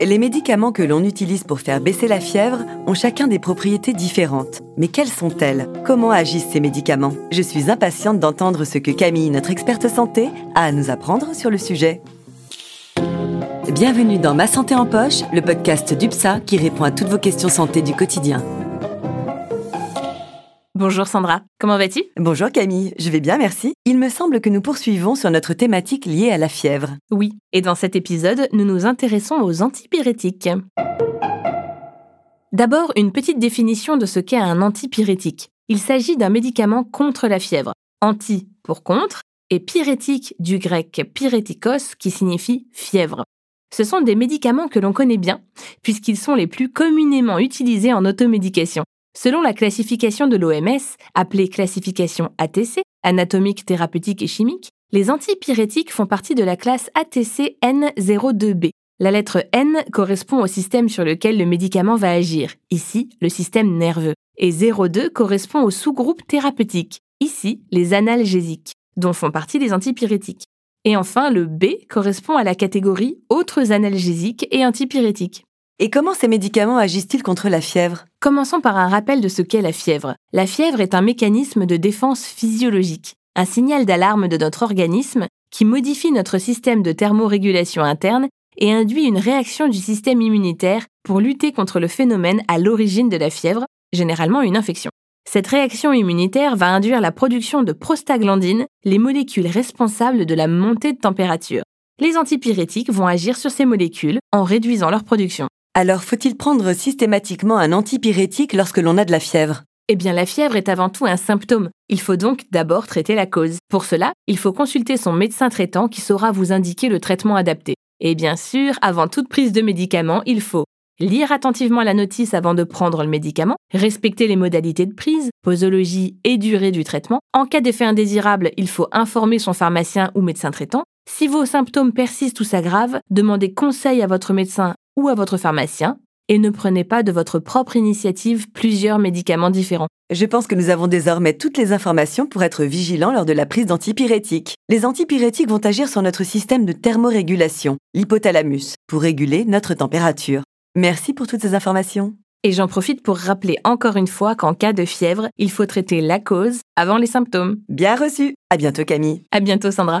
Les médicaments que l'on utilise pour faire baisser la fièvre ont chacun des propriétés différentes. Mais quelles sont-elles? Comment agissent ces médicaments? Je suis impatiente d'entendre ce que Camille, notre experte santé, a à nous apprendre sur le sujet. Bienvenue dans Ma Santé en Poche, le podcast d'UPSA qui répond à toutes vos questions santé du quotidien. Bonjour Sandra, comment vas-tu? Bonjour Camille, je vais bien merci. Il me semble que nous poursuivons sur notre thématique liée à la fièvre. Oui, et dans cet épisode, nous nous intéressons aux antipyrétiques. D'abord, une petite définition de ce qu'est un antipyrétique. Il s'agit d'un médicament contre la fièvre. Anti pour contre et pyrétique du grec pyrétikos qui signifie fièvre. Ce sont des médicaments que l'on connaît bien puisqu'ils sont les plus communément utilisés en automédication. Selon la classification de l'OMS, appelée classification ATC, anatomique, thérapeutique et chimique, les antipyrétiques font partie de la classe ATC N02B. La lettre N correspond au système sur lequel le médicament va agir, ici le système nerveux, et 02 correspond au sous-groupe thérapeutique, ici les analgésiques, dont font partie les antipyrétiques. Et enfin, le B correspond à la catégorie autres analgésiques et antipyrétiques. Et comment ces médicaments agissent-ils contre la fièvre? Commençons par un rappel de ce qu'est la fièvre. La fièvre est un mécanisme de défense physiologique, un signal d'alarme de notre organisme qui modifie notre système de thermorégulation interne et induit une réaction du système immunitaire pour lutter contre le phénomène à l'origine de la fièvre, généralement une infection. Cette réaction immunitaire va induire la production de prostaglandines, les molécules responsables de la montée de température. Les antipyrétiques vont agir sur ces molécules en réduisant leur production. Alors faut-il prendre systématiquement un antipyrétique lorsque l'on a de la fièvre? Eh bien, la fièvre est avant tout un symptôme. Il faut donc d'abord traiter la cause. Pour cela, il faut consulter son médecin traitant qui saura vous indiquer le traitement adapté. Et bien sûr, avant toute prise de médicament, il faut lire attentivement la notice avant de prendre le médicament, respecter les modalités de prise, posologie et durée du traitement. En cas d'effet indésirable, il faut informer son pharmacien ou médecin traitant. Si vos symptômes persistent ou s'aggravent, demandez conseil à votre médecin ou à votre pharmacien et ne prenez pas de votre propre initiative plusieurs médicaments différents. Je pense que nous avons désormais toutes les informations pour être vigilants lors de la prise d'antipyrétiques. Les antipyrétiques vont agir sur notre système de thermorégulation, l'hypothalamus, pour réguler notre température. Merci pour toutes ces informations. Et j'en profite pour rappeler encore une fois qu'en cas de fièvre, il faut traiter la cause avant les symptômes. Bien reçu. À bientôt Camille. À bientôt Sandra.